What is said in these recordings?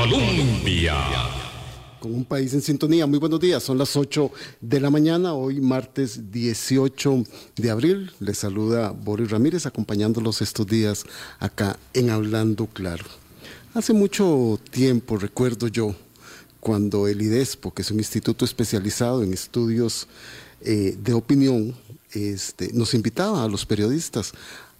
Colombia. Con un país en sintonía. Muy buenos días. Son las 8 de la mañana, hoy martes 18 de abril. Les saluda Boris Ramírez acompañándolos estos días acá en Hablando Claro. Hace mucho tiempo, recuerdo yo, cuando el IDESPO, que es un instituto especializado en estudios eh, de opinión, este, nos invitaba a los periodistas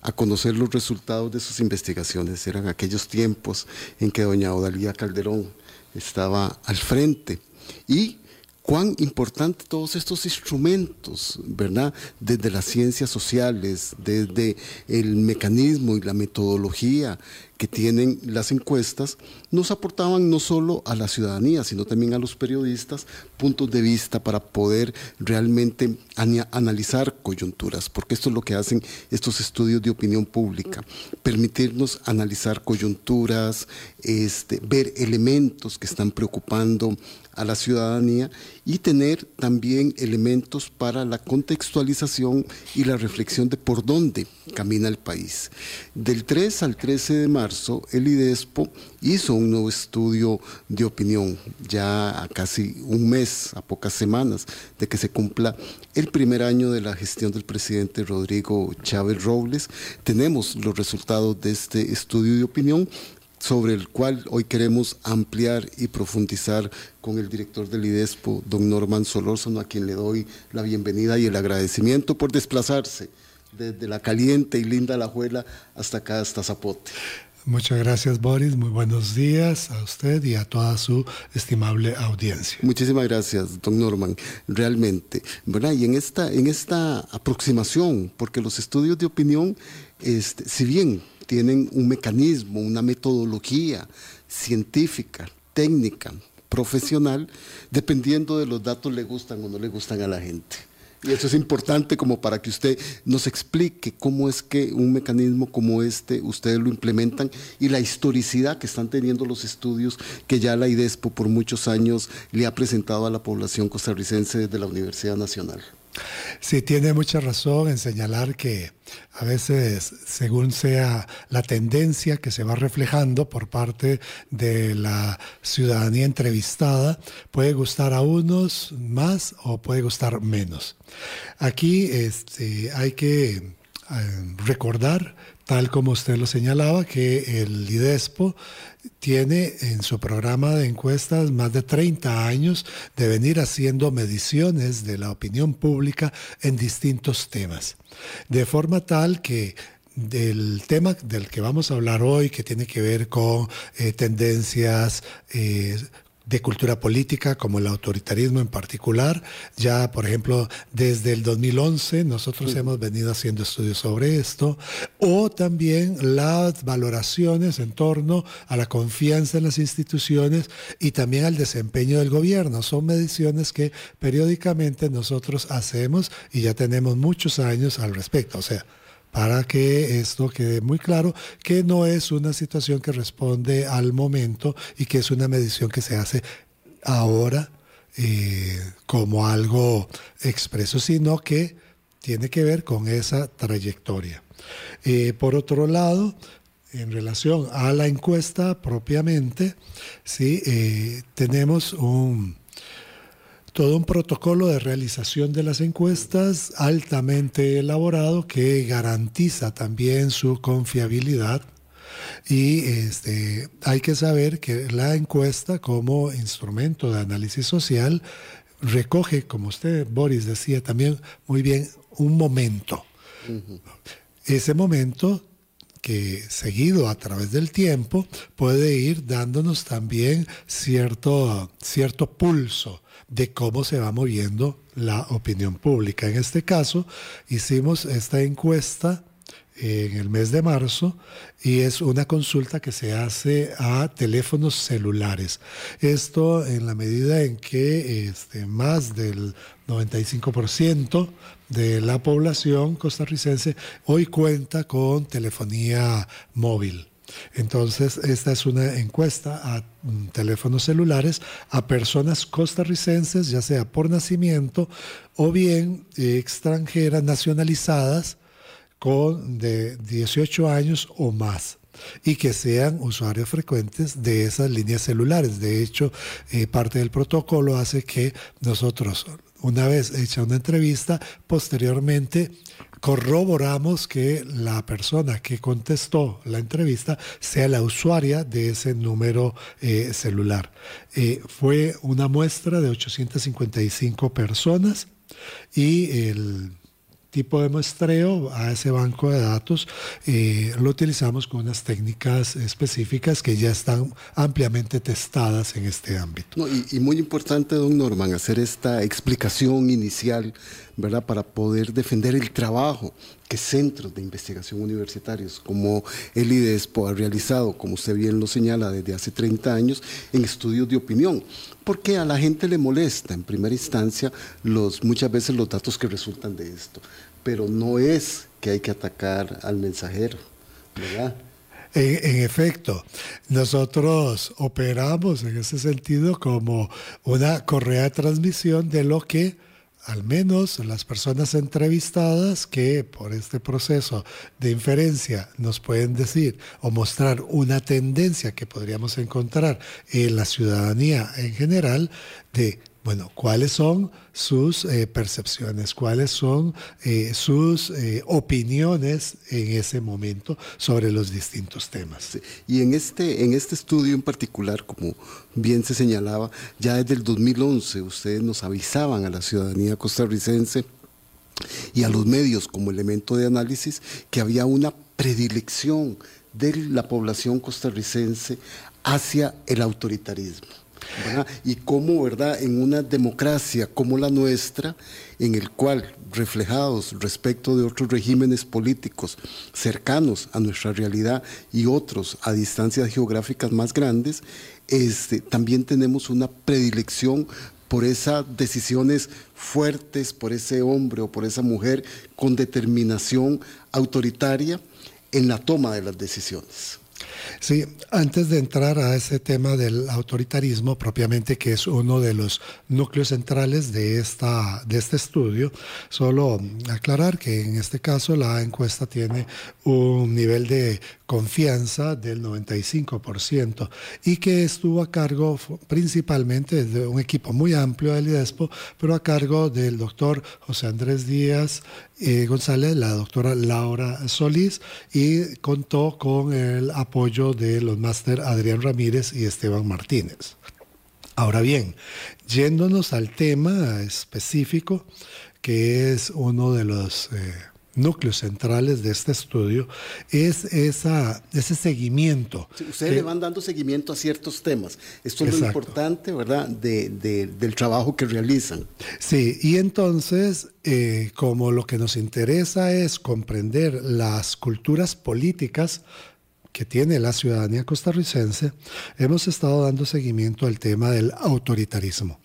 a conocer los resultados de sus investigaciones. Eran aquellos tiempos en que doña Odalía Calderón estaba al frente y cuán importante todos estos instrumentos, ¿verdad? Desde las ciencias sociales, desde el mecanismo y la metodología que tienen las encuestas nos aportaban no solo a la ciudadanía, sino también a los periodistas puntos de vista para poder realmente analizar coyunturas, porque esto es lo que hacen estos estudios de opinión pública, permitirnos analizar coyunturas, este, ver elementos que están preocupando a la ciudadanía y tener también elementos para la contextualización y la reflexión de por dónde camina el país. Del 3 al 13 de marzo, el IDESPO hizo un nuevo estudio de opinión, ya a casi un mes, a pocas semanas de que se cumpla el primer año de la gestión del presidente Rodrigo Chávez Robles. Tenemos los resultados de este estudio de opinión sobre el cual hoy queremos ampliar y profundizar con el director del IDESPO, don Norman Solórzano, a quien le doy la bienvenida y el agradecimiento por desplazarse desde la caliente y linda Alajuela hasta acá, hasta Zapote. Muchas gracias, Boris. Muy buenos días a usted y a toda su estimable audiencia. Muchísimas gracias, don Norman. Realmente, ¿verdad? Y en esta, en esta aproximación, porque los estudios de opinión, este, si bien tienen un mecanismo, una metodología científica, técnica, profesional, dependiendo de los datos le gustan o no le gustan a la gente. Y eso es importante como para que usted nos explique cómo es que un mecanismo como este ustedes lo implementan y la historicidad que están teniendo los estudios que ya la IDESPO por muchos años le ha presentado a la población costarricense desde la Universidad Nacional. Sí, tiene mucha razón en señalar que a veces, según sea la tendencia que se va reflejando por parte de la ciudadanía entrevistada, puede gustar a unos más o puede gustar menos. Aquí este, hay que eh, recordar tal como usted lo señalaba, que el IDESPO tiene en su programa de encuestas más de 30 años de venir haciendo mediciones de la opinión pública en distintos temas. De forma tal que del tema del que vamos a hablar hoy, que tiene que ver con eh, tendencias eh, de cultura política, como el autoritarismo en particular. Ya, por ejemplo, desde el 2011 nosotros hemos venido haciendo estudios sobre esto, o también las valoraciones en torno a la confianza en las instituciones y también al desempeño del gobierno. Son mediciones que periódicamente nosotros hacemos y ya tenemos muchos años al respecto. O sea, para que esto quede muy claro, que no es una situación que responde al momento y que es una medición que se hace ahora eh, como algo expreso, sino que tiene que ver con esa trayectoria. Eh, por otro lado, en relación a la encuesta propiamente, sí, eh, tenemos un, todo un protocolo de realización de las encuestas altamente elaborado que garantiza también su confiabilidad. Y este, hay que saber que la encuesta como instrumento de análisis social recoge, como usted, Boris, decía también muy bien, un momento. Ese momento que seguido a través del tiempo puede ir dándonos también cierto, cierto pulso de cómo se va moviendo la opinión pública. En este caso, hicimos esta encuesta en el mes de marzo y es una consulta que se hace a teléfonos celulares. Esto en la medida en que este, más del 95% de la población costarricense hoy cuenta con telefonía móvil. Entonces, esta es una encuesta a mm, teléfonos celulares a personas costarricenses, ya sea por nacimiento o bien extranjeras nacionalizadas con de 18 años o más. y que sean usuarios frecuentes de esas líneas celulares. De hecho, eh, parte del protocolo hace que nosotros, una vez hecha una entrevista, posteriormente corroboramos que la persona que contestó la entrevista sea la usuaria de ese número eh, celular. Eh, fue una muestra de 855 personas y el tipo de muestreo a ese banco de datos eh, lo utilizamos con unas técnicas específicas que ya están ampliamente testadas en este ámbito. y, y, muy importante, don Norman, hacer esta explicación inicial, ¿verdad? Para poder defender el trabajo que centros de investigación universitarios como el IDESPO ha realizado, como usted bien lo señala, desde hace 30 años en estudios de opinión. Porque a la gente le molesta en primera instancia los, muchas veces los datos que resultan de esto. Pero no es que hay que atacar al mensajero, ¿verdad? En, efecto, nosotros operamos en ese sentido como una correa de transmisión de lo que al menos las personas entrevistadas que por este proceso de inferencia nos pueden decir o mostrar una tendencia que podríamos encontrar en la ciudadanía en general de bueno, ¿cuáles son sus eh, percepciones? ¿Cuáles son eh, sus eh, opiniones en ese momento sobre los distintos temas? Y en este, en este estudio en particular, como bien se señalaba, ya desde el 2011 ustedes nos avisaban a la ciudadanía costarricense y a los medios como elemento de análisis que había una predilección de la población costarricense hacia el autoritarismo. Y cómo, ¿verdad? En una democracia como la nuestra, en el cual, reflejados respecto de otros regímenes políticos cercanos a nuestra realidad y otros a distancias geográficas más grandes, este, también tenemos una predilección por esas decisiones fuertes, por ese hombre o por esa mujer con determinación autoritaria en la toma de las decisiones. Sí, antes de entrar a ese tema del autoritarismo propiamente, que es uno de los núcleos centrales de, esta, de este estudio, solo aclarar que en este caso la encuesta tiene un nivel de confianza del 95% y que estuvo a cargo principalmente de un equipo muy amplio del IDESPO, pero a cargo del doctor José Andrés Díaz eh, González, la doctora Laura Solís y contó con el apoyo de los máster Adrián Ramírez y Esteban Martínez. Ahora bien, yéndonos al tema específico, que es uno de los... Eh, núcleos centrales de este estudio es esa, ese seguimiento. ustedes le van dando seguimiento a ciertos temas. Esto es lo importante, ¿verdad?, del trabajo que realizan. Sí, y entonces, eh, como lo que nos interesa es comprender las culturas políticas, que tiene la ciudadanía costarricense, hemos estado dando seguimiento al tema del autoritarismo.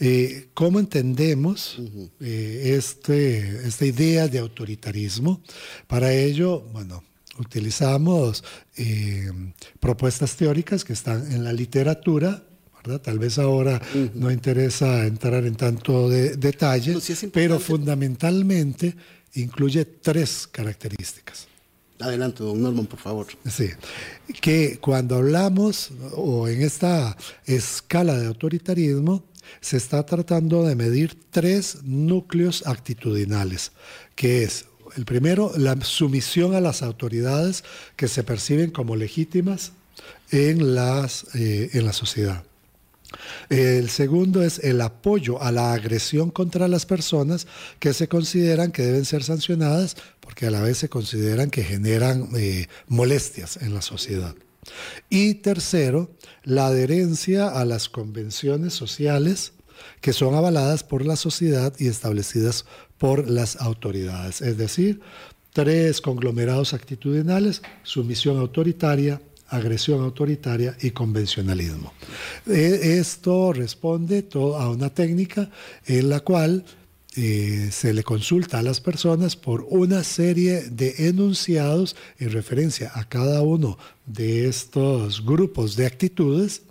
Eh, ¿Cómo entendemos eh, este, esta idea de autoritarismo? Para ello, bueno, utilizamos eh, propuestas teóricas que están en la literatura, ¿verdad? Tal vez ahora no interesa entrar en tanto de, detalle, pero fundamentalmente incluye tres características. Adelante, don Norman, por favor. Sí, que cuando hablamos o en esta escala de autoritarismo, se está tratando de medir tres núcleos actitudinales, que es el primero, la sumisión a las autoridades que se perciben como legítimas en, las, eh, en la sociedad. El segundo es el apoyo a la agresión contra las personas que se consideran que deben ser sancionadas porque a la vez se consideran que generan eh, molestias en la sociedad. Y tercero, la adherencia a las convenciones sociales que son avaladas por la sociedad y establecidas por las autoridades. Es decir, tres conglomerados actitudinales, sumisión autoritaria, agresión autoritaria y convencionalismo. E, esto responde a una técnica en la cual eh, se le consulta a las personas por una serie de enunciados en referencia a cada uno de estos grupos de actitudes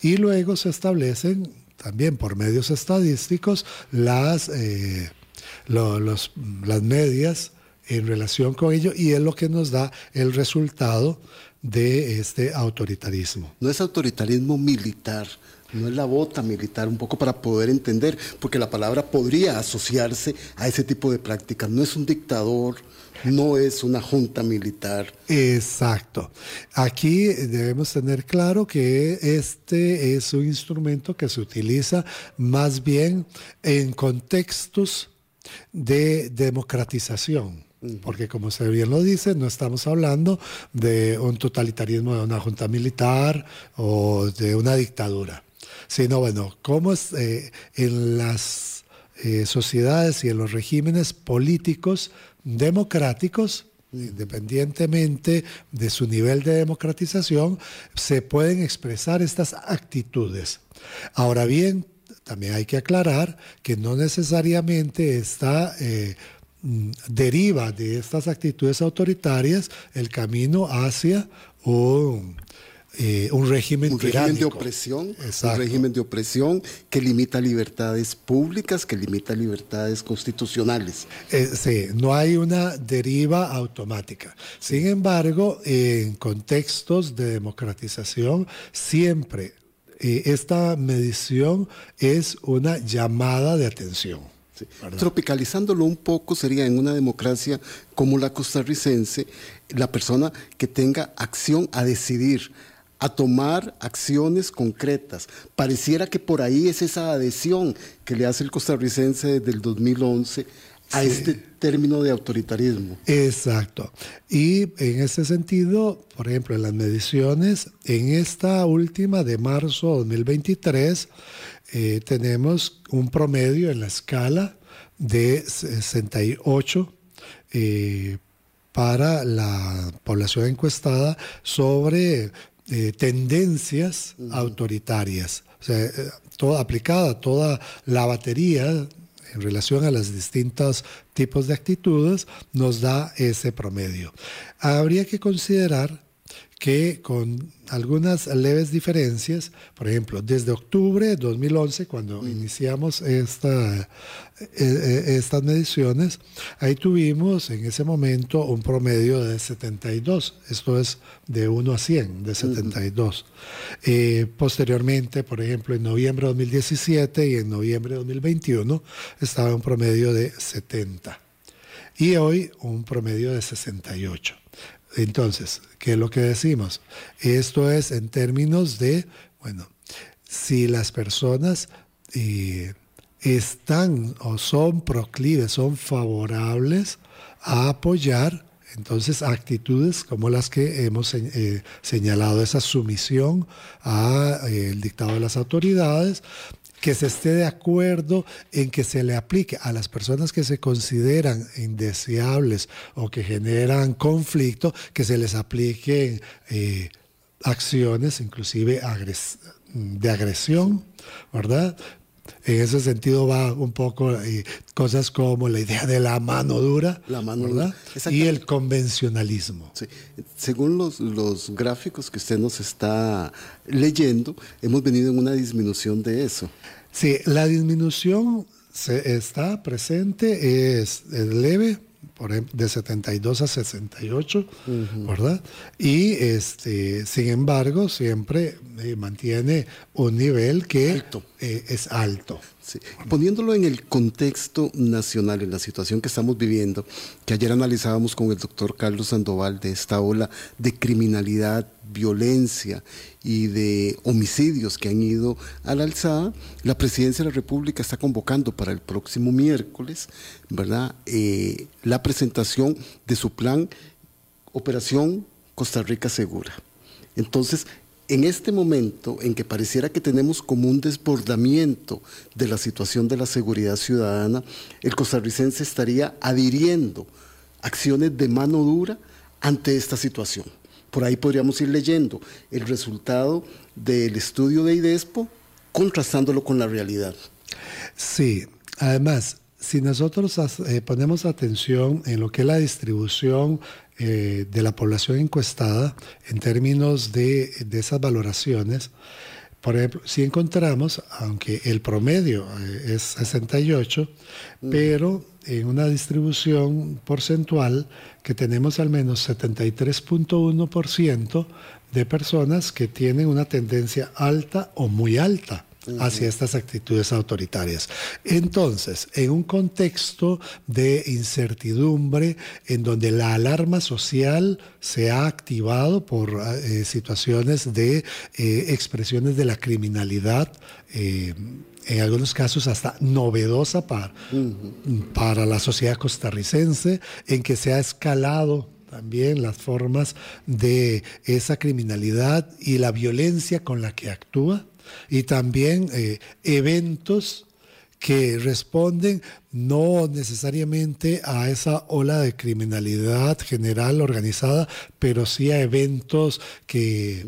y luego se establecen también por medios estadísticos las, eh, las medias en relación con ello y es lo que nos da el resultado de este autoritarismo. No es autoritarismo militar, no es la bota militar, un poco para poder entender, porque la palabra podría asociarse a ese tipo de prácticas. No es un dictador, no es una junta militar. Exacto. Aquí debemos tener claro que este es un instrumento que se utiliza más bien en contextos de democratización. Porque como usted bien lo dice, no estamos hablando de un totalitarismo de una junta militar o de una dictadura, sino bueno, cómo eh, en las eh, sociedades y en los regímenes políticos democráticos, independientemente de su nivel de democratización, se pueden expresar estas actitudes. Ahora bien, también hay que aclarar que no necesariamente está eh, deriva de estas actitudes autoritarias el camino hacia un eh, un régimen un régimen de opresión, un régimen de opresión que limita libertades públicas, que limita libertades constitucionales. Eh, sí, no hay una deriva automática. Sin embargo, en contextos de democratización, siempre eh, esta medición es una llamada de atención. Tropicalizándolo un poco sería en una democracia como la costarricense, la persona que tenga acción a decidir, a tomar acciones concretas. Pareciera que por ahí es esa adhesión que le hace el costarricense desde el 2011 a este término de autoritarismo. Exacto. Y en ese sentido, por ejemplo, en las mediciones, en esta última de marzo de 2023, eh, tenemos un promedio en la escala de 68 eh, para la población encuestada sobre eh, tendencias autoritarias. O sea, toda, aplicada toda la batería en relación a los distintos tipos de actitudes, nos da ese promedio. Habría que considerar que con algunas leves diferencias, por ejemplo, desde octubre de 2011, cuando mm. iniciamos esta, eh, eh, estas mediciones, ahí tuvimos en ese momento un promedio de 72, esto es de 1 a 100, de 72. Eh, posteriormente, por ejemplo, en noviembre de 2017 y en noviembre de 2021 estaba un promedio de 70 y hoy un promedio de 68. Entonces, ¿qué es lo que decimos? Esto es en términos de, bueno, si las personas eh, están o son proclives, son favorables a apoyar entonces, actitudes como las que hemos eh, señalado, esa sumisión al eh, dictado de las autoridades, que se esté de acuerdo en que se le aplique a las personas que se consideran indeseables o que generan conflicto, que se les apliquen eh, acciones, inclusive de agresión, ¿verdad? En ese sentido va un poco eh, cosas como la idea de la mano dura la mano ¿verdad? y el convencionalismo. Según los, los, gráficos que usted nos está leyendo, hemos venido en una disminución de eso. Sí, la disminución se está presente, es, leve, por de 72 a 68, ¿verdad? Y este, sin embargo, siempre eh, mantiene un nivel que eh, es alto. Poniéndolo en el contexto nacional, en la situación que estamos viviendo, que ayer analizábamos con el doctor Carlos Sandoval de esta ola de criminalidad, violencia y de homicidios que han ido a la alzada, la presidencia de la República está convocando para el próximo miércoles, ¿verdad?, eh, la presentación de su plan Operación Costa Rica Segura. Entonces, en este momento en que pareciera que tenemos como un desbordamiento de la situación de la seguridad ciudadana, el costarricense estaría adhiriendo acciones de mano dura ante esta situación. Por ahí podríamos ir leyendo el resultado del estudio de IDESPO contrastándolo con la realidad. Sí, además, si nosotros eh, ponemos atención en lo que es la distribución eh, de la población encuestada en términos de, esas valoraciones, por ejemplo, si encontramos, aunque el promedio eh, es 68, pero en una distribución porcentual que tenemos al menos 73.1% de personas que tienen una tendencia alta o muy alta hacia estas actitudes autoritarias. Entonces, en un contexto de incertidumbre, en donde la alarma social se ha activado por eh, situaciones de eh, expresiones de la criminalidad, eh, en algunos casos hasta novedosa para, para la sociedad costarricense, en que se ha escalado también las formas de esa criminalidad y la violencia con la que actúa y también eh, eventos que responden no necesariamente a esa ola de criminalidad general organizada, pero sí a eventos que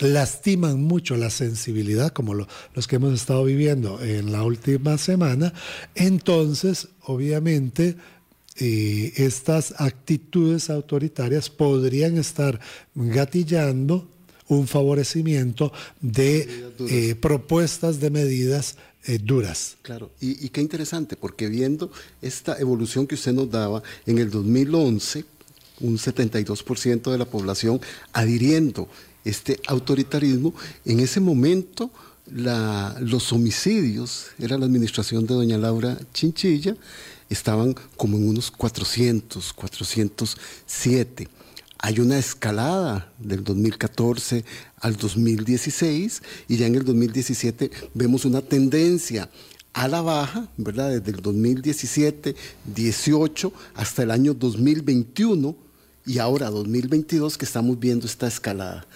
lastiman mucho la sensibilidad, como los que hemos estado viviendo en la última semana. Entonces, obviamente, eh, estas actitudes autoritarias podrían estar gatillando un favorecimiento de eh, propuestas de medidas eh, duras. Claro, y, qué interesante, porque viendo esta evolución que usted nos daba, en el 2011, un 72% de la población adhiriendo este autoritarismo, en ese momento los homicidios, era la administración de doña Laura Chinchilla, estaban como en unos 400, 407 hay una escalada del 2014 al 2016 y ya en el 2017 vemos una tendencia a la baja, ¿verdad? Desde el 2017, 18 hasta el año 2021 y ahora 2022 que estamos viendo esta escalada.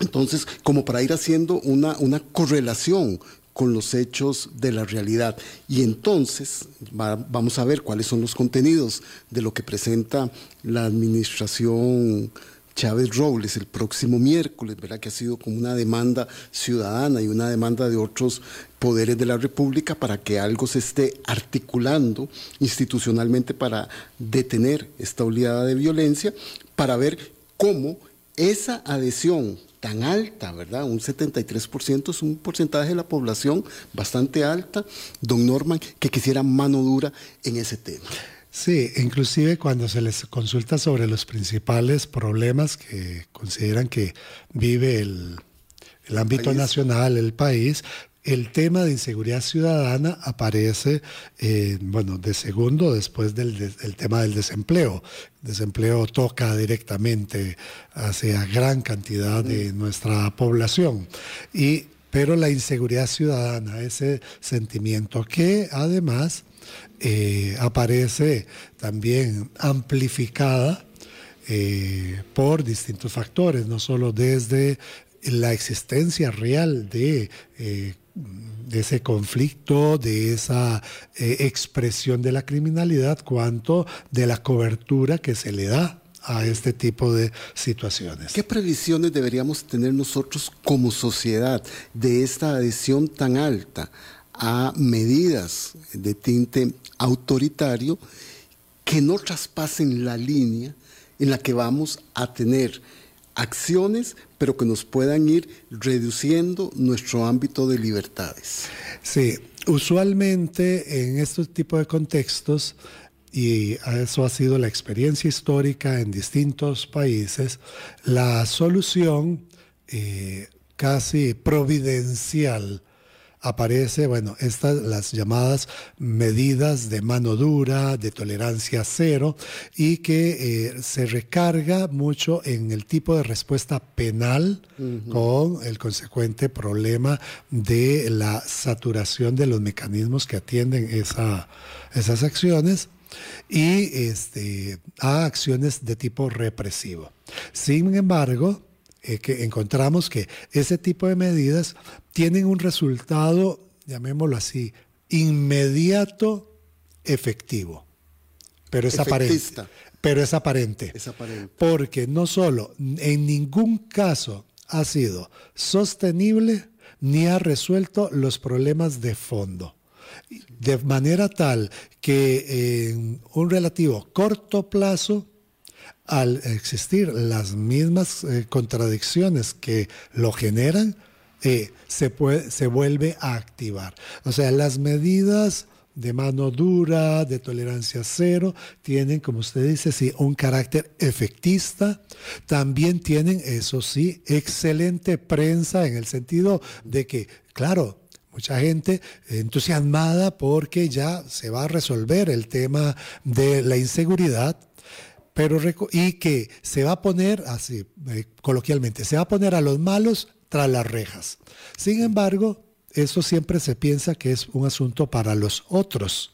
Entonces, como para ir haciendo una, una correlación con los hechos de la realidad. Y entonces vamos a ver cuáles son los contenidos de lo que presenta la administración Chávez Robles el próximo miércoles, ¿verdad? que ha sido como una demanda ciudadana y una demanda de otros poderes de la República para que algo se esté articulando institucionalmente para detener esta oleada de violencia, para ver cómo esa adhesión tan alta, ¿verdad? Un 73% es un porcentaje de la población bastante alta, don Norman, que quisiera mano dura en ese tema. Sí, inclusive cuando se les consulta sobre los principales problemas que consideran que vive el, ámbito nacional, el país, el tema de inseguridad ciudadana aparece, eh, bueno, de segundo después del, tema del desempleo. El desempleo toca directamente hacia gran cantidad de nuestra población. Y, pero la inseguridad ciudadana, ese sentimiento que además eh, aparece también amplificada eh, por distintos factores, no solo desde la existencia real de de ese conflicto, de esa eh, expresión de la criminalidad, cuanto de la cobertura que se le da a este tipo de situaciones. ¿Qué previsiones deberíamos tener nosotros como sociedad de esta adhesión tan alta a medidas de tinte autoritario que no traspasen la línea en la que vamos a tener acciones, pero que nos puedan ir reduciendo nuestro ámbito de libertades. Sí, usualmente en estos tipos de contextos, y eso ha sido la experiencia histórica en distintos países, la solución eh, casi providencial aparece, bueno, estas las llamadas medidas de mano dura, de tolerancia cero, y que eh, se recarga mucho en el tipo de respuesta penal con el consecuente problema de la saturación de los mecanismos que atienden esa, esas acciones y este, a acciones de tipo represivo. Sin embargo, eh, que encontramos que ese tipo de medidas tienen un resultado, llamémoslo así, inmediato, efectivo. Pero es aparente. Pero es aparente. Es aparente. Porque no solo en ningún caso ha sido sostenible ni ha resuelto los problemas de fondo. De manera tal que en un relativo corto plazo al existir las mismas eh, contradicciones que lo generan, eh, se, se vuelve a activar. O sea, las medidas de mano dura, de tolerancia cero, tienen, como usted dice, sí, un carácter efectista. También tienen, eso sí, excelente prensa en el sentido de que, claro, mucha gente entusiasmada porque ya se va a resolver el tema de la inseguridad, pero y que se va a poner, así eh, coloquialmente, se va a poner a los malos tras las rejas. Sin embargo, eso siempre se piensa que es un asunto para los otros.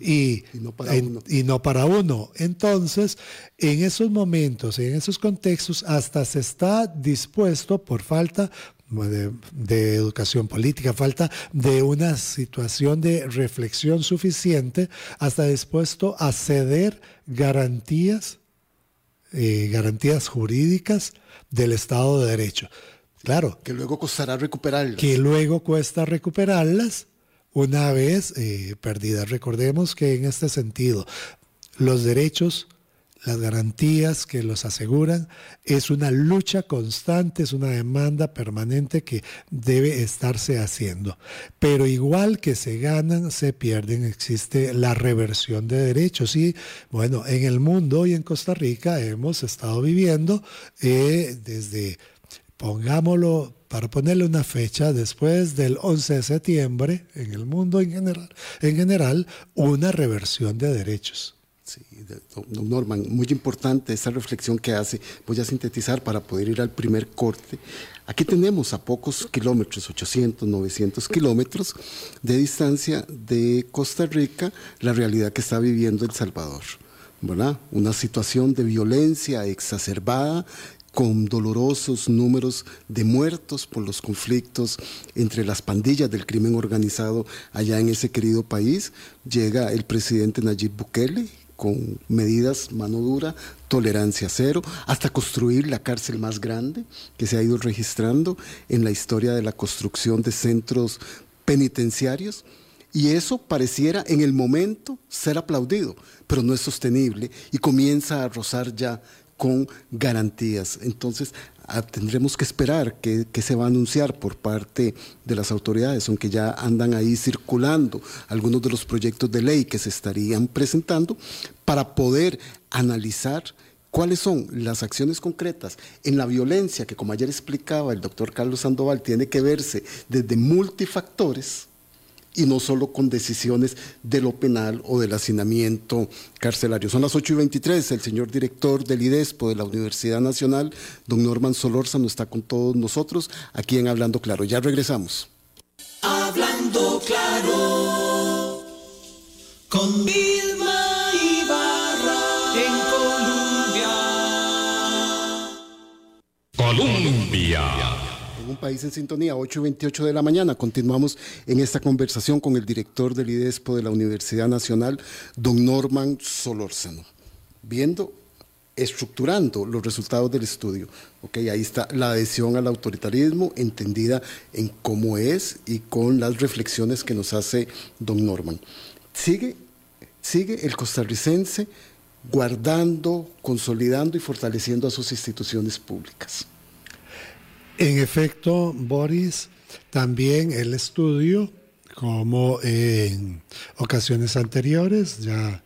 Y, no para uno. y no para uno. Entonces, en esos momentos, en esos contextos, hasta se está dispuesto por falta de, de, educación política, falta de una situación de reflexión suficiente, hasta dispuesto a ceder garantías, eh, garantías jurídicas del Estado de Derecho. Claro. Que luego costará recuperarlas. Que luego cuesta recuperarlas una vez eh, perdidas. Recordemos que en este sentido, los derechos, las garantías que los aseguran, es una lucha constante, es una demanda permanente que debe estarse haciendo. Pero igual que se ganan, se pierden, existe la reversión de derechos. Y bueno, en el mundo y en Costa Rica hemos estado viviendo eh, desde pongámoslo, para ponerle una fecha, después del 11 de septiembre, en el mundo en general, en general una reversión de derechos. Don Norman, muy importante esa reflexión que hace. Voy a sintetizar para poder ir al primer corte. Aquí tenemos a pocos kilómetros, 800, 900 kilómetros de distancia de Costa Rica, la realidad que está viviendo El Salvador. ¿verdad? Una situación de violencia exacerbada con dolorosos números de muertos por los conflictos entre las pandillas del crimen organizado allá en ese querido país. Llega el presidente Nayib Bukele con medidas mano dura, tolerancia cero, hasta construir la cárcel más grande que se ha ido registrando en la historia de la construcción de centros penitenciarios. Y eso pareciera en el momento ser aplaudido, pero no es sostenible y comienza a rozar ya con garantías. Entonces, ah, tendremos que esperar que, se va a anunciar por parte de las autoridades, aunque ya andan ahí circulando algunos de los proyectos de ley que se estarían presentando, para poder analizar cuáles son las acciones concretas en la violencia, que como ayer explicaba el doctor Carlos Sandoval, tiene que verse desde multifactores y no solo con decisiones de lo penal o del hacinamiento carcelario. Son las 8 y 23. El señor director del IDESPO de la Universidad Nacional, don Norman Solórzano, está con todos nosotros aquí en Hablando Claro. Ya regresamos. Hablando Claro con un país en sintonía, 8 y 28 de la mañana. Continuamos en esta conversación con el director del IDESPO de la Universidad Nacional, don Norman Solórzano, viendo, estructurando los resultados del estudio. Okay, ahí está la adhesión al autoritarismo entendida en cómo es y con las reflexiones que nos hace don Norman. Sigue, sigue el costarricense guardando, consolidando y fortaleciendo a sus instituciones públicas. En efecto, Boris, también el estudio, como en ocasiones anteriores, ya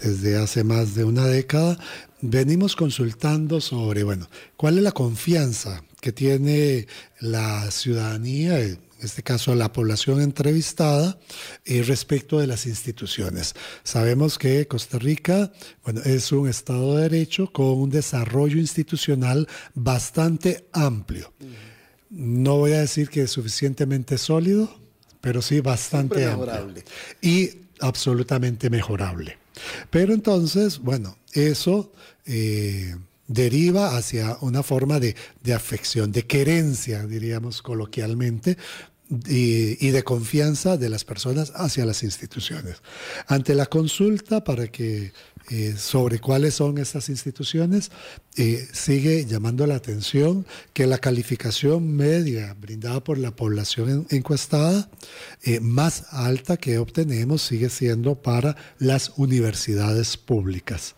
desde hace más de una década, venimos consultando sobre, bueno, cuál es la confianza que tiene la ciudadanía, en este caso la población entrevistada, eh, respecto de las instituciones. Sabemos que Costa Rica bueno, es un Estado de Derecho con un desarrollo institucional bastante amplio. No voy a decir que es suficientemente sólido, pero sí bastante amplio. Y absolutamente mejorable. Pero entonces, bueno, eso... Eh, deriva hacia una forma de, afección, de querencia, diríamos coloquialmente, y, de confianza de las personas hacia las instituciones. Ante la consulta para que eh, sobre cuáles son estas instituciones, eh, sigue llamando la atención que la calificación media brindada por la población encuestada, eh, más alta que obtenemos, sigue siendo para las universidades públicas.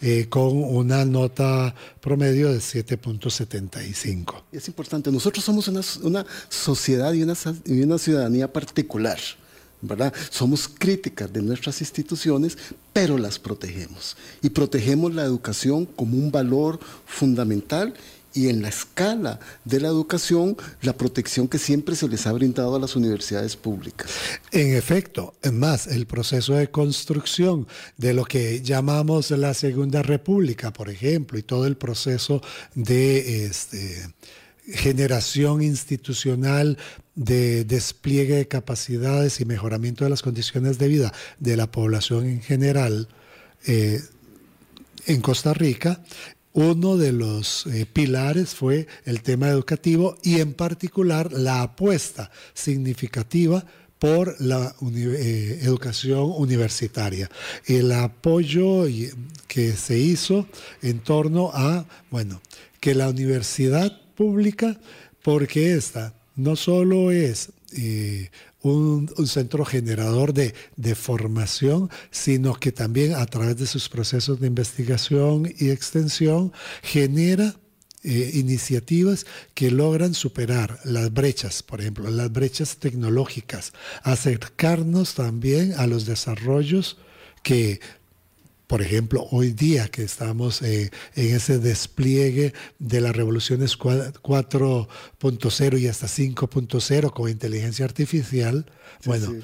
Eh, con una nota promedio de 7.75. Es importante, nosotros somos una, una sociedad y una, y una ciudadanía particular. ¿verdad? Somos críticas de nuestras instituciones, pero las protegemos. Y protegemos la educación como un valor fundamental y en la escala de la educación la protección que siempre se les ha brindado a las universidades públicas. En efecto, es más, el proceso de construcción de lo que llamamos la Segunda República, por ejemplo, y todo el proceso de este, generación institucional de despliegue de capacidades y mejoramiento de las condiciones de vida de la población en general eh, en Costa Rica uno de los eh, pilares fue el tema educativo y en particular la apuesta significativa por la eh, educación universitaria. El apoyo que se hizo en torno a, bueno, que la universidad pública, porque esta no solo es eh, un, centro generador de, formación, sino que también a través de sus procesos de investigación y extensión genera eh, iniciativas que logran superar las brechas, por ejemplo, las brechas tecnológicas, acercarnos también a los desarrollos que por ejemplo, hoy día que estamos eh, en ese despliegue de las revoluciones 4.0 y hasta 5.0 con inteligencia artificial, bueno,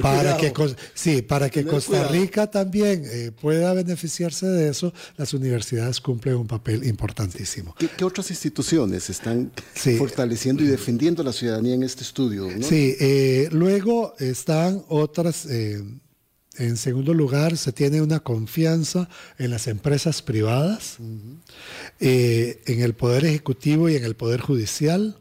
para, que, sí, para que Costa Rica también eh, pueda beneficiarse de eso, las universidades cumplen un papel importantísimo. ¿Qué, otras instituciones están fortaleciendo y defendiendo a la ciudadanía en este estudio? Sí, eh, luego están otras en segundo lugar, se tiene una confianza en las empresas privadas, eh, en el Poder Ejecutivo y en el Poder Judicial.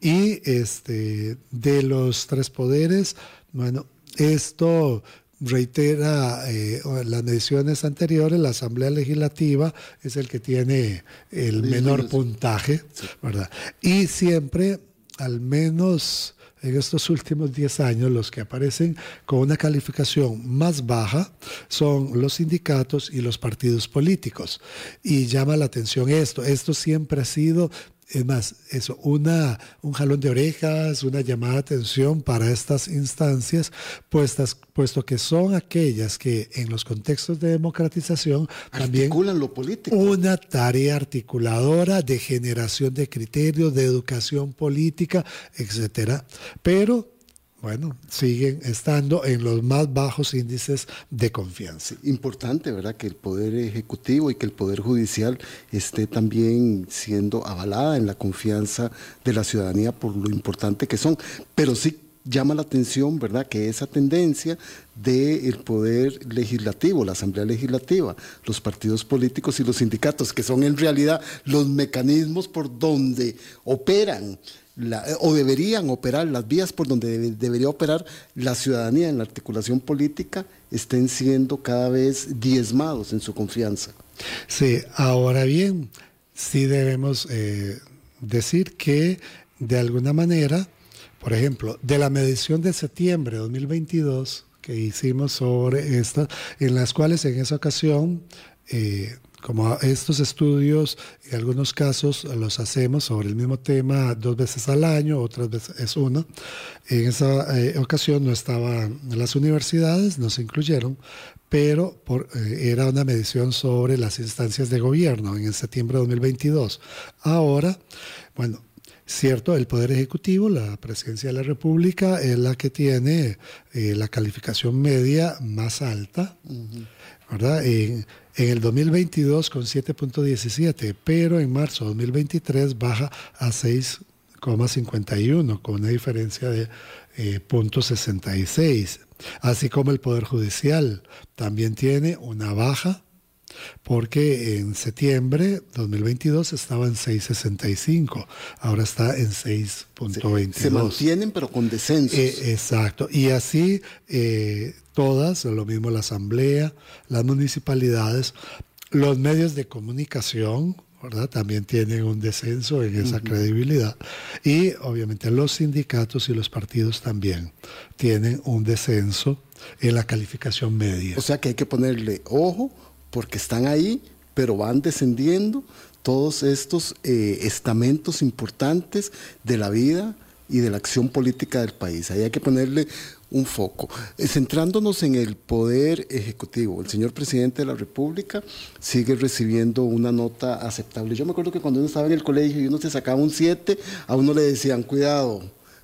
Y este, de los tres poderes, bueno, esto reitera eh, las mediciones anteriores, la Asamblea Legislativa es el que tiene el menor puntaje, ¿verdad? Y siempre, al menos en estos últimos 10 años los que aparecen con una calificación más baja son los sindicatos y los partidos políticos. Y llama la atención esto. Esto siempre ha sido es más, eso, una, un jalón de orejas, una llamada de atención para estas instancias, puestas, puesto que son aquellas que en los contextos de democratización también articulan lo político. Una tarea articuladora de generación de criterios, de educación política, etcétera. Pero bueno, siguen estando en los más bajos índices de confianza. Importante, ¿verdad? Que el Poder Ejecutivo y que el Poder Judicial esté también siendo avalada en la confianza de la ciudadanía por lo importante que son. Pero sí llama la atención, ¿verdad?, que esa tendencia del poder legislativo, la Asamblea Legislativa, los partidos políticos y los sindicatos, que son en realidad los mecanismos por donde operan o deberían operar las vías por donde debería operar la ciudadanía en la articulación política estén siendo cada vez diezmados en su confianza. Sí, ahora bien, sí debemos eh, decir que de alguna manera, por ejemplo, de la medición de septiembre de 2022 que hicimos sobre esta, en las cuales en esa ocasión eh, como estos estudios, en algunos casos los hacemos sobre el mismo tema dos veces al año, otras veces es una. En esa eh, ocasión no estaban las universidades, no se incluyeron, pero eh, era una medición sobre las instancias de gobierno en septiembre de 2022. Ahora, bueno, Cierto, el Poder Ejecutivo, la Presidencia de la República, es la que tiene eh, la calificación media más alta, ¿verdad? En, en el 2022 con 7.17, pero en marzo de 2023 baja a 6,51 con una diferencia de eh, 0.66. Así como el Poder Judicial también tiene una baja porque en septiembre 2022 estaba en 6.65, ahora está en 6.22. Se, mantienen pero con descensos. Eh, exacto, y así eh, todas, lo mismo la Asamblea, las municipalidades, los medios de comunicación, ¿verdad? También tienen un descenso en esa credibilidad. Y obviamente los sindicatos y los partidos también tienen un descenso en la calificación media. O sea que hay que ponerle ojo porque están ahí, pero van descendiendo todos estos eh, estamentos importantes de la vida y de la acción política del país. Ahí hay que ponerle un foco. Eh, centrándonos en el poder ejecutivo, el señor presidente de la República sigue recibiendo una nota aceptable. Yo me acuerdo que cuando uno estaba en el colegio y uno se sacaba un 7, a uno le decían, cuidado,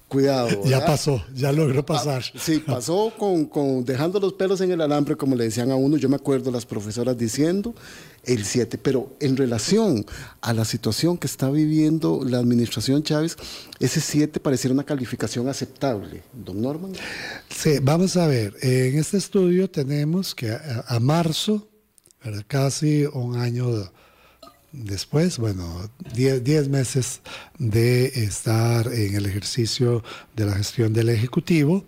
cuidado. Ya pasó, ya logró pasar. sí, pasó con, con, dejando los pelos en el alambre, como le decían a uno. Yo me acuerdo las profesoras diciendo el 7, pero en relación a la situación que está viviendo la administración Chávez, ese 7 pareciera una calificación aceptable. Don Norman. Sí, vamos a ver, en este estudio tenemos que a, marzo, casi un año después, bueno, 10 meses de estar en el ejercicio de la gestión del Ejecutivo,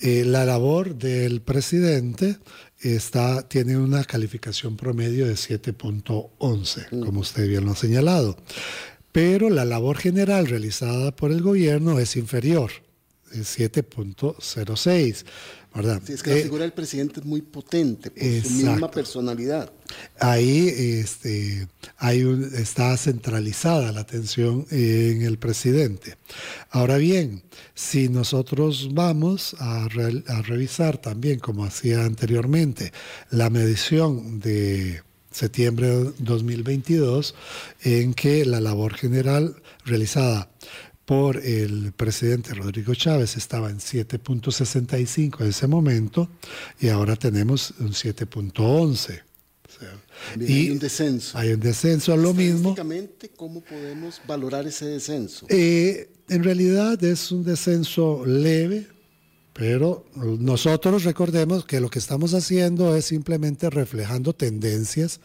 eh, la labor del presidente está, tiene una calificación promedio de 7.11, mm. como usted bien lo ha señalado. Pero la labor general realizada por el gobierno es inferior, es 7.06. ¿verdad? Sí, es que la eh, figura del presidente es muy potente por su misma personalidad. Ahí este, está centralizada la atención en el presidente. Ahora bien, si nosotros vamos a, a revisar también, como hacía anteriormente, la medición de septiembre de 2022, en que la labor general realizada por el presidente Rodrigo Chávez estaba en 7.65 en ese momento y ahora tenemos un 7.11. y hay un descenso. Hay un descenso, lo mismo. ¿Cómo podemos valorar ese descenso? Eh, en realidad es un descenso leve, pero nosotros recordemos que lo que estamos haciendo es simplemente reflejando tendencias,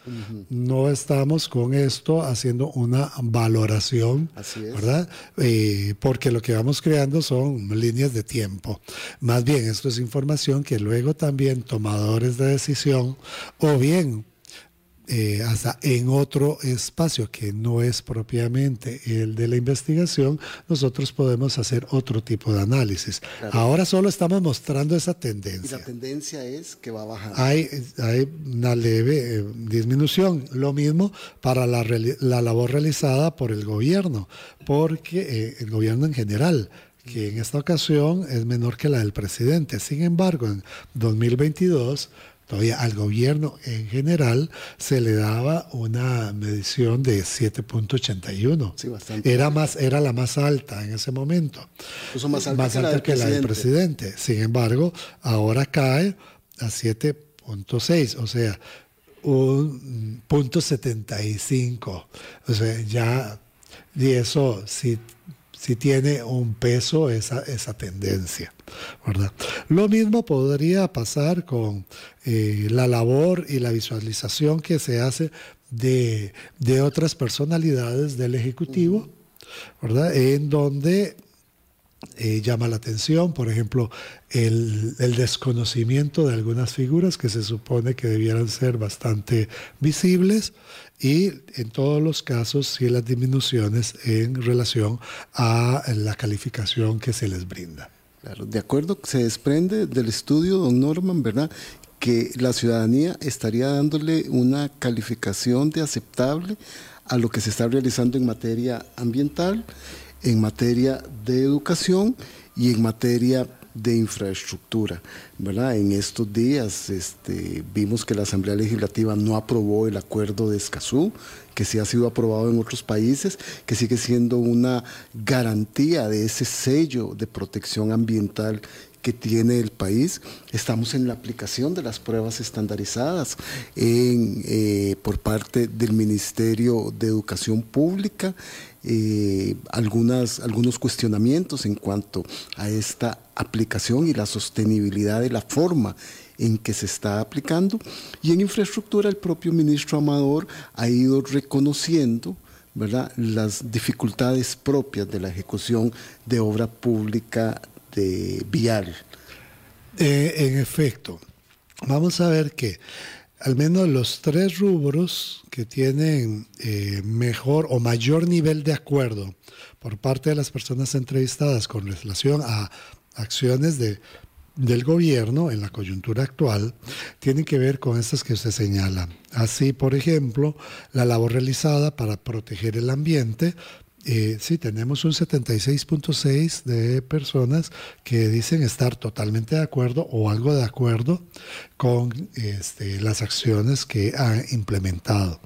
no estamos con esto haciendo una valoración, ¿verdad? Eh, porque lo que vamos creando son líneas de tiempo. Más bien, esto es información que luego también tomadores de decisión o bien eh, hasta en otro espacio que no es propiamente el de la investigación, nosotros podemos hacer otro tipo de análisis. Ahora solo estamos mostrando esa tendencia. Y la tendencia es que va a bajar. Hay, hay una leve eh, disminución. Lo mismo para la, la, labor realizada por el gobierno, porque eh, el gobierno en general que en esta ocasión es menor que la del presidente. Sin embargo, en 2022 Todavía al gobierno en general se le daba una medición de 7.81. Sí, bastante. Era, más, era la más alta en ese momento. Incluso más alta, que, la, del presidente. Sin embargo, ahora cae a 7.6, o sea, un punto 75. O sea, ya, y eso sí si tiene un peso esa, esa tendencia. ¿verdad? Lo mismo podría pasar con eh, la labor y la visualización que se hace de, otras personalidades del Ejecutivo, ¿verdad? en donde eh, llama la atención, por ejemplo, el, desconocimiento de algunas figuras que se supone que debieran ser bastante visibles y en todos los casos sí las disminuciones en relación a la calificación que se les brinda. Claro, de acuerdo, se desprende del estudio, don Norman, ¿verdad? Que la ciudadanía estaría dándole una calificación de aceptable a lo que se está realizando en materia ambiental, en materia de educación y en materia de infraestructura. ¿verdad? En estos días este, vimos que la Asamblea Legislativa no aprobó el acuerdo de Escazú, que sí ha sido aprobado en otros países, que sigue siendo una garantía de ese sello de protección ambiental que tiene el país. Estamos en la aplicación de las pruebas estandarizadas eh, por parte del Ministerio de Educación Pública. Eh, algunas, algunos cuestionamientos en cuanto a esta aplicación y la sostenibilidad de la forma en que se está aplicando. Y en infraestructura el propio ministro Amador ha ido reconociendo ¿verdad? las dificultades propias de la ejecución de obra pública de vial. Eh, en efecto, vamos a ver que al menos los tres rubros que tienen eh, mejor o mayor nivel de acuerdo por parte de las personas entrevistadas con relación a acciones de del gobierno en la coyuntura actual tienen que ver con estas que usted señala. Así, por ejemplo, la labor realizada para proteger el ambiente, eh, sí, tenemos un 76.6 de personas que dicen estar totalmente de acuerdo o algo de acuerdo con este, las acciones que han implementado.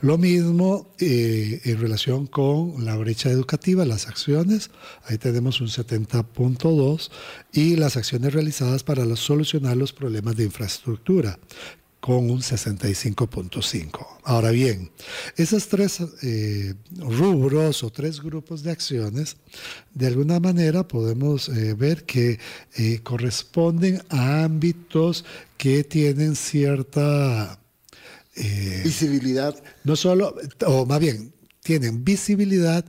Lo mismo eh, en relación con la brecha educativa, las acciones, ahí tenemos un 70.2 y las acciones realizadas para solucionar los problemas de infraestructura, con un 65.5. Ahora bien, esos tres eh, rubros o tres grupos de acciones, de alguna manera podemos eh, ver que eh, corresponden a ámbitos que tienen cierta... visibilidad. No solo, o más bien, tienen visibilidad,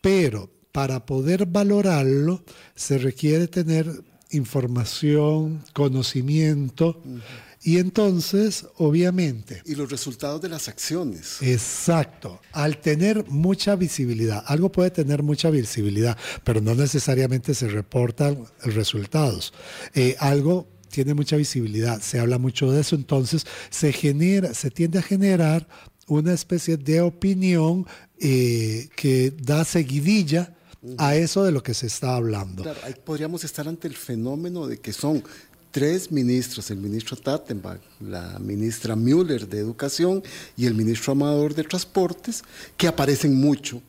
pero para poder valorarlo se requiere tener información, conocimiento. Y entonces, obviamente... Y los resultados de las acciones. Exacto. Al tener mucha visibilidad, algo puede tener mucha visibilidad, pero no necesariamente se reportan resultados. Eh, algo tiene mucha visibilidad, se habla mucho de eso, entonces se genera, se tiende a generar una especie de opinión eh, que da seguidilla a eso de lo que se está hablando. Claro, ahí podríamos estar ante el fenómeno de que son tres ministros, el ministro Tattenbach, la ministra Müller de Educación y el ministro Amador de Transportes, que aparecen mucho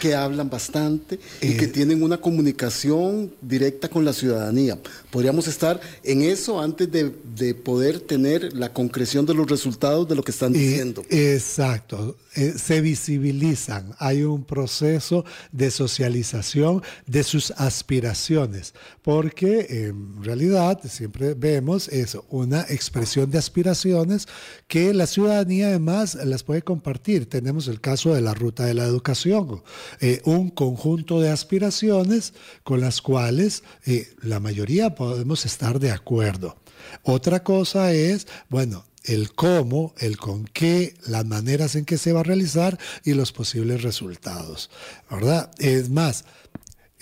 que hablan bastante y que eh, tienen una comunicación directa con la ciudadanía. Podríamos estar en eso antes de, poder tener la concreción de los resultados de lo que están eh, diciendo. exacto, eh, se visibilizan, hay un proceso de socialización de sus aspiraciones, porque en realidad siempre vemos eso, una expresión de aspiraciones que la ciudadanía además las puede compartir. Tenemos el caso de la ruta de la educación eh, un conjunto de aspiraciones con las cuales eh, la mayoría podemos estar de acuerdo. Otra cosa es, bueno, el cómo, el con qué, las maneras en que se va a realizar y los posibles resultados. ¿Verdad? Es más,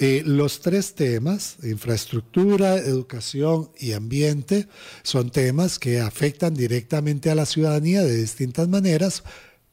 eh, los tres temas, infraestructura, educación y ambiente, son temas que afectan directamente a la ciudadanía de distintas maneras,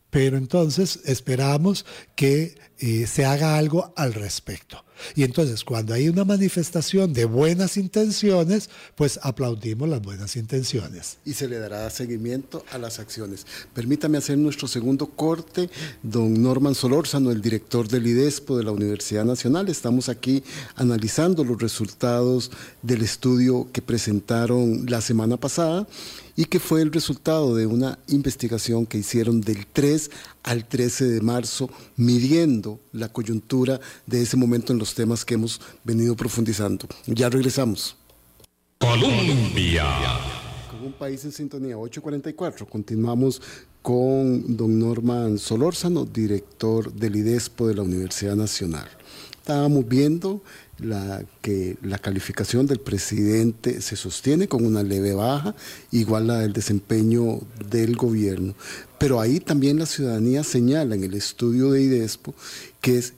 pero entonces esperamos que eh, se haga algo al respecto. Y entonces cuando hay una manifestación de buenas intenciones, pues aplaudimos las buenas intenciones. Y se le dará seguimiento a las acciones. Permítame hacer nuestro segundo corte. Don Norman Solórzano, el director del IDESPO de la Universidad Nacional, estamos aquí analizando los resultados del estudio que presentaron la semana pasada y que fue el resultado de una investigación que hicieron del 3 al 13 de marzo, midiendo la coyuntura de ese momento en los temas que hemos venido profundizando. Ya regresamos. Colombia. Con un país en sintonía 844, continuamos con don Norman Solórzano, director del IDESPO de la Universidad Nacional. Estábamos viendo la, que la calificación del presidente se sostiene con una leve baja, igual la del desempeño del gobierno. Pero ahí también la ciudadanía señala en el estudio de IDESPO que es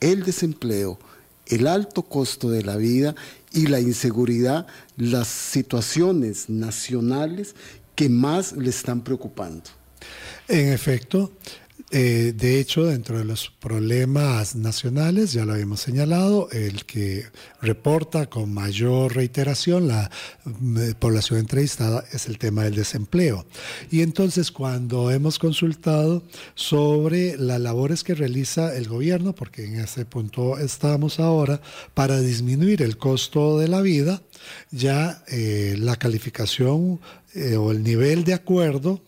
el desempleo, el alto costo de la vida y la inseguridad las situaciones nacionales que más le están preocupando. En efecto, eh, de hecho, dentro de los problemas nacionales, ya lo habíamos señalado, el que reporta con mayor reiteración la mm, población entrevistada es el tema del desempleo. Y entonces cuando hemos consultado sobre las labores que realiza el gobierno, porque en ese punto estamos ahora, para disminuir el costo de la vida, ya eh, la calificación eh, o el nivel de acuerdo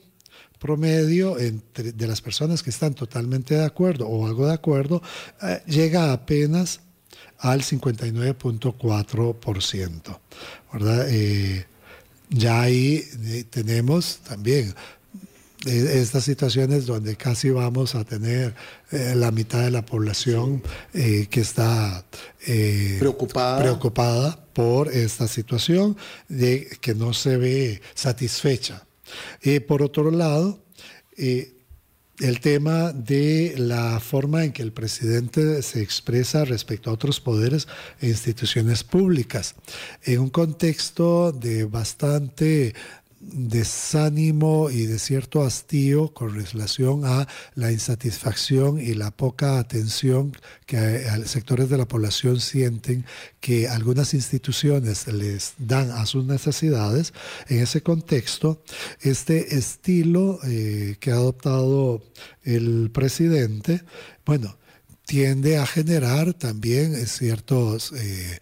promedio entre, de las personas que están totalmente de acuerdo o algo de acuerdo eh, llega apenas al 59.4%. ¿verdad? Eh, ya ahí eh, tenemos también estas situaciones donde casi vamos a tener la mitad de la población que está preocupada. preocupada por esta situación de que no se ve satisfecha por otro lado, eh, el tema de la forma en que el presidente se expresa respecto a otros poderes e instituciones públicas, en un contexto de bastante desánimo y de cierto hastío con relación a la insatisfacción y la poca atención que sectores de la población sienten que algunas instituciones les dan a sus necesidades. En ese contexto, este estilo eh, que ha adoptado el presidente, bueno, tiende a generar también ciertos eh,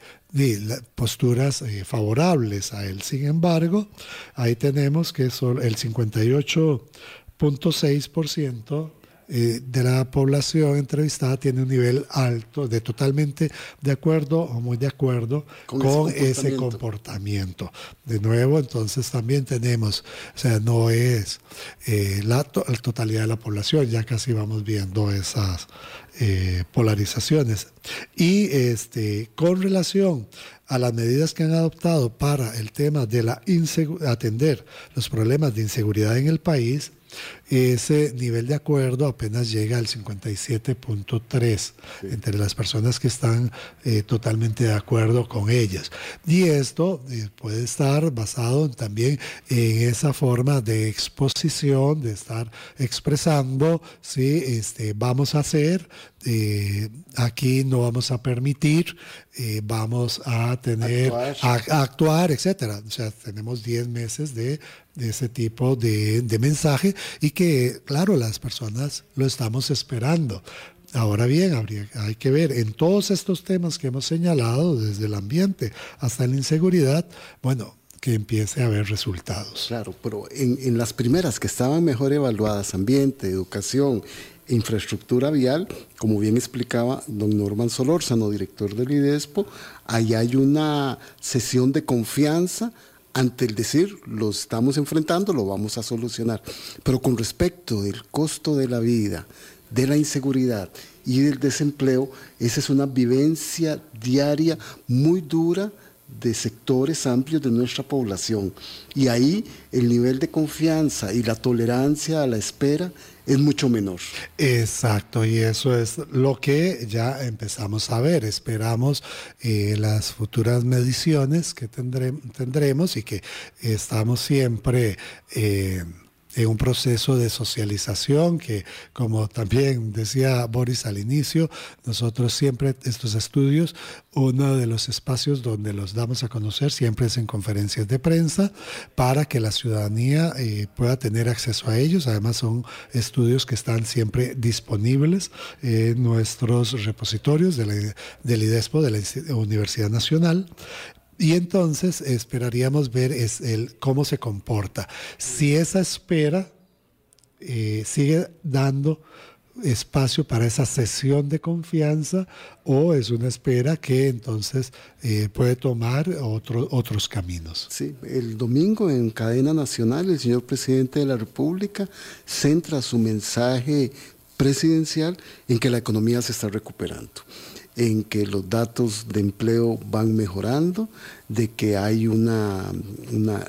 posturas eh, favorables a él. Sin embargo, ahí tenemos que el 58.6% eh, de la población entrevistada tiene un nivel alto de totalmente de acuerdo o muy de acuerdo con, ese, comportamiento. De nuevo, entonces también tenemos, o sea, no es eh, la, totalidad de la población, ya casi vamos viendo esas eh, polarizaciones. Y este, con relación a las medidas que han adoptado para el tema de la atender los problemas de inseguridad en el país, ese nivel de acuerdo apenas llega al 57.3 entre las personas que están eh, totalmente de acuerdo con ellas. Y esto eh, puede estar basado también en esa forma de exposición, de estar expresando, si este, vamos a hacer, eh, aquí no vamos a permitir, vamos a tener, actuar. A, actuar, etcétera. O sea, tenemos 10 meses de, ese tipo de, de mensaje y que, claro, las personas lo estamos esperando. Ahora bien, habría, hay que ver en todos estos temas que hemos señalado, desde el ambiente hasta la inseguridad, bueno, que empiece a haber resultados. Claro, pero en, en las primeras que estaban mejor evaluadas, ambiente, educación, infraestructura vial, como bien explicaba don Norman Solórzano, director del IDESPO, ahí hay una sesión de confianza ante el decir, lo estamos enfrentando, lo vamos a solucionar. Pero con respecto del costo de la vida, de la inseguridad y del desempleo, esa es una vivencia diaria muy dura de sectores amplios de nuestra población. Y ahí el nivel de confianza y la tolerancia a la espera es mucho menor. Exacto, y eso es lo que ya empezamos a ver. Esperamos eh, las futuras mediciones que tendremos y que estamos siempre... Eh, en un proceso de socialización que, como también decía Boris al inicio, nosotros siempre estos estudios, uno de los espacios donde los damos a conocer siempre es en conferencias de prensa para que la ciudadanía eh, pueda tener acceso a ellos. Además son estudios que están siempre disponibles en nuestros repositorios del IDESPO, de la Universidad Nacional. Y entonces esperaríamos ver el, cómo se comporta. Si esa espera eh, sigue dando espacio para esa sesión de confianza o es una espera que entonces eh, puede tomar otros caminos. Sí, el domingo en cadena nacional el señor presidente de la República centra su mensaje presidencial en que la economía se está recuperando en que los datos de empleo van mejorando, de que hay una,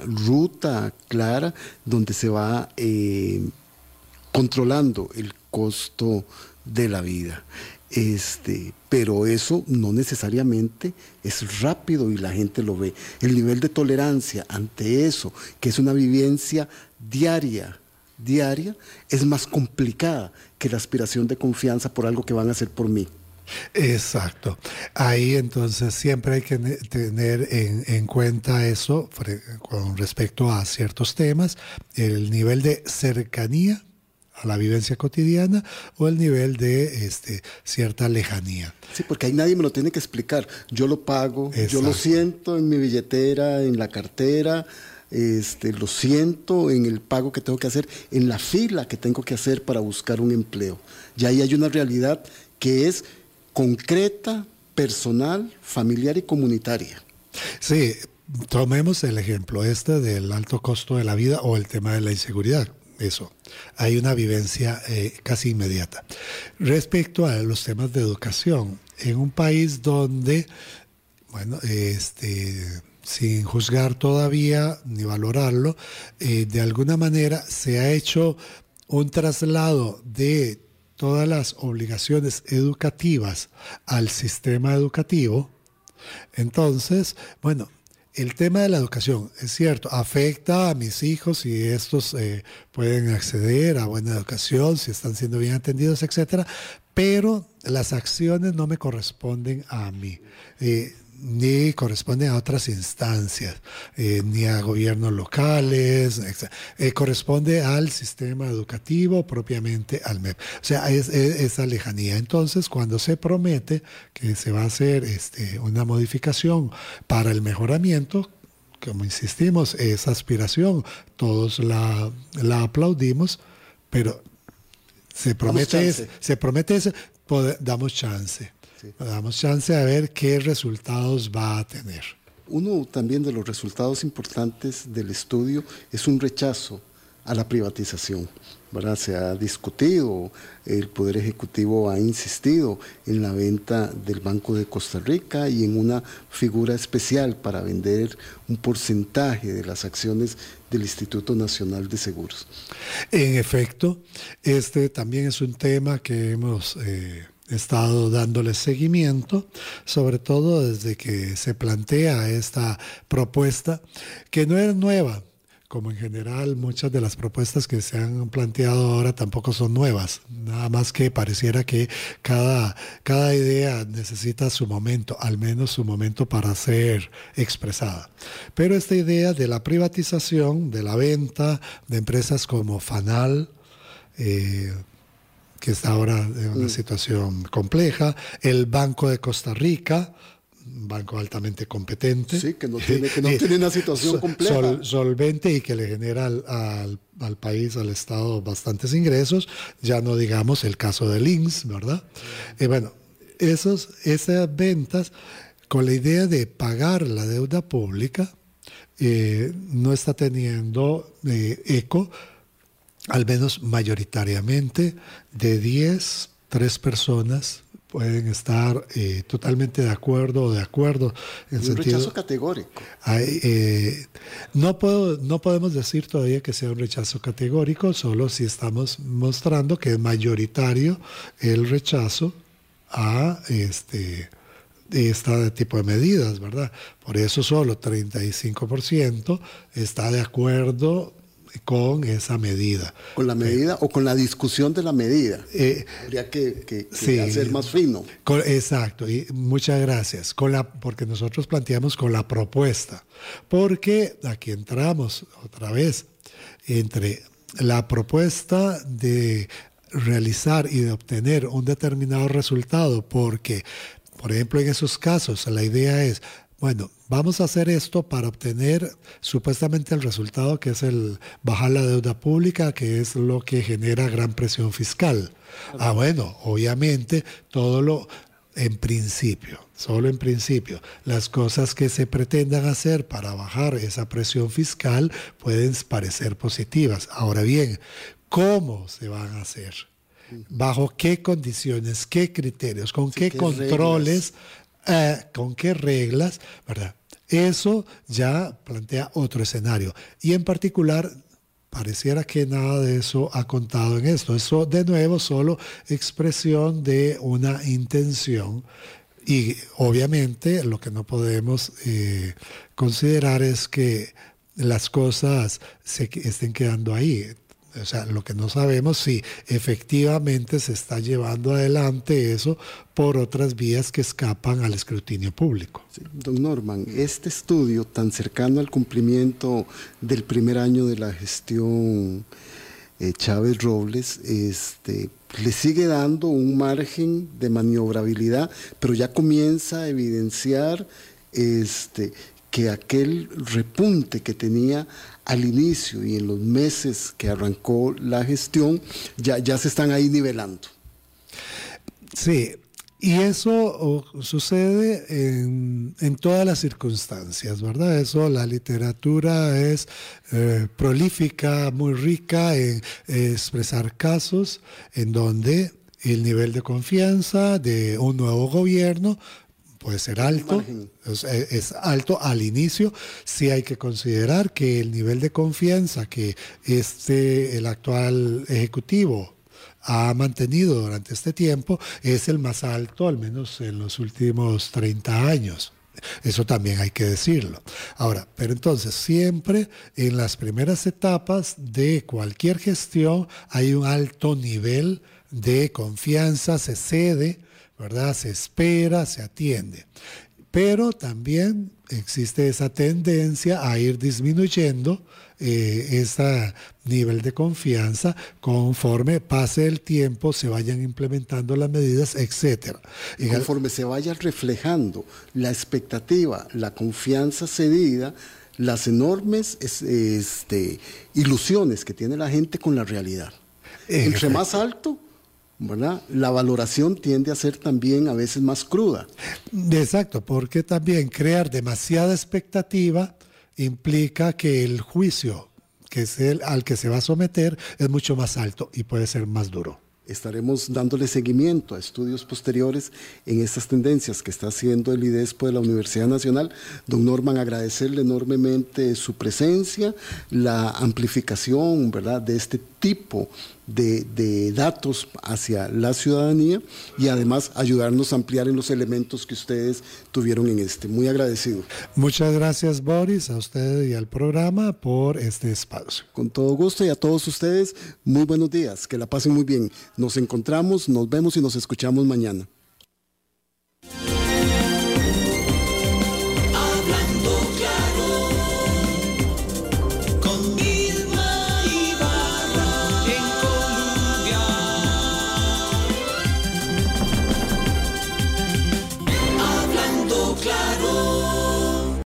ruta clara donde se va eh, controlando el costo de la vida. Este, pero eso no necesariamente es rápido y la gente lo ve. El nivel de tolerancia ante eso, que es una vivencia diaria, diaria, es más complicada que la aspiración de confianza por algo que van a hacer por mí. Exacto. Ahí entonces siempre hay que tener en, cuenta eso con respecto a ciertos temas, el nivel de cercanía a la vivencia cotidiana o el nivel de este, cierta lejanía. Sí, porque ahí nadie me lo tiene que explicar. Yo lo pago, yo lo siento en mi billetera, en la cartera, este, lo siento en el pago que tengo que hacer, en la fila que tengo que hacer para buscar un empleo. Y ahí hay una realidad que es concreta, personal, familiar y comunitaria. Sí, tomemos el ejemplo este del alto costo de la vida o el tema de la inseguridad. Eso, hay una vivencia eh, casi inmediata. Respecto a los temas de educación, en un país donde, bueno, este, sin juzgar todavía ni valorarlo, eh, de alguna manera se ha hecho un traslado de todas las obligaciones educativas al sistema educativo, entonces, bueno, el tema de la educación, es cierto, afecta a mis hijos y estos eh, pueden acceder a buena educación, si están siendo bien atendidos, etcétera, pero las acciones no me corresponden a mí. Eh, ni corresponde a otras instancias, eh, ni a gobiernos locales, eh, corresponde al sistema educativo, propiamente al MEP. O sea, es, esa lejanía. Entonces, cuando se promete que se va a hacer este, una modificación para el mejoramiento, como insistimos, esa aspiración, todos la, la aplaudimos, pero se promete, se promete damos chance. Damos chance a ver qué resultados va a tener. Uno también de los resultados importantes del estudio es un rechazo a la privatización. ¿verdad? Se ha discutido, el Poder Ejecutivo ha insistido en la venta del Banco de Costa Rica y en una figura especial para vender un porcentaje de las acciones del Instituto Nacional de Seguros. En efecto, este también es un tema que hemos... Eh, estado dándole seguimiento, sobre todo desde que se plantea esta propuesta, que no es nueva, como en general muchas de las propuestas que se han planteado ahora tampoco son nuevas, nada más que pareciera que cada, cada idea necesita su momento, al menos su momento para ser expresada. Pero esta idea de la privatización, de la venta de empresas como Fanal, eh, que está ahora en una mm. situación compleja, el Banco de Costa Rica, un banco altamente competente. Sí, que no tiene, una situación compleja. solvente y que le genera al, país, al Estado, bastantes ingresos. Ya no digamos el caso de Links, ¿verdad? Y bueno, esos, esas ventas, con la idea de pagar la deuda pública, eh, no está teniendo eh, eco al menos mayoritariamente, de 10, 3 personas pueden estar eh, totalmente de acuerdo o de acuerdo. En un rechazo categórico. Eh, no, puedo, no podemos decir todavía que sea un rechazo categórico, solo si estamos mostrando que es mayoritario el rechazo a este, este tipo de medidas, ¿verdad? Por eso solo 35% está de acuerdo con esa medida. Con la medida o con la discusión de la medida. Eh, Habría que, hacer más fino. exacto, y muchas gracias. Con la, porque nosotros planteamos con la propuesta. Porque aquí entramos otra vez entre la propuesta de realizar y de obtener un determinado resultado, porque, por ejemplo, en esos casos la idea es bueno, vamos a hacer esto para obtener supuestamente el resultado que es el bajar la deuda pública, que es lo que genera gran presión fiscal. Ah, bueno, obviamente todo lo en principio, solo en principio, las cosas que se pretendan hacer para bajar esa presión fiscal pueden parecer positivas. Ahora bien, ¿cómo se van a hacer? ¿Bajo qué condiciones, qué criterios, con qué, controles eh, con qué reglas, ¿verdad? Eso ya plantea otro escenario. Y en particular, pareciera que nada de eso ha contado en esto. Eso, de nuevo, solo expresión de una intención. Y obviamente lo que no podemos eh, considerar es que las cosas se estén quedando ahí. O sea, lo que no sabemos si efectivamente se está llevando adelante eso por otras vías que escapan al escrutinio público. don Norman, este estudio tan cercano al cumplimiento del primer año de la gestión eh, Chávez Robles, este, le sigue dando un margen de maniobrabilidad, pero ya comienza a evidenciar este, que aquel repunte que tenía al inicio y en los meses que arrancó la gestión, ya, ya se están ahí nivelando. Sí, y eso sucede en, todas las circunstancias, ¿verdad? Eso, la literatura es eh, prolífica, muy rica en expresar casos en donde el nivel de confianza de un nuevo gobierno puede ser alto, es, es, alto al inicio. Sí hay que considerar que el nivel de confianza que este, el actual ejecutivo ha mantenido durante este tiempo es el más alto, al menos en los últimos 30 años. Eso también hay que decirlo. Ahora, pero entonces siempre en las primeras etapas de cualquier gestión hay un alto nivel de confianza, se cede, ¿verdad? Se espera, se atiende. Pero también existe esa tendencia a ir disminuyendo eh, ese nivel de confianza conforme pase el tiempo, se vayan implementando las medidas, etc. Y conforme se vaya reflejando la expectativa, la confianza cedida, las enormes este, ilusiones que tiene la gente con la realidad. Entre más alto, ¿verdad? La valoración tiende a ser también a veces más cruda. Exacto, porque también crear demasiada expectativa implica que el juicio que es el al que se va a someter es mucho más alto y puede ser más duro. Estaremos dándole seguimiento a estudios posteriores en estas tendencias que está haciendo el IDESPO de la Universidad Nacional. Don Norman, agradecerle enormemente su presencia, la amplificación ¿verdad? de este tipo de, datos hacia la ciudadanía y además ayudarnos a ampliar en los elementos que ustedes tuvieron en este. Muy agradecido. Muchas gracias Boris, a usted y al programa por este espacio. Con todo gusto y a todos ustedes, muy buenos días, que la pasen muy bien. Nos encontramos, nos vemos y nos escuchamos mañana.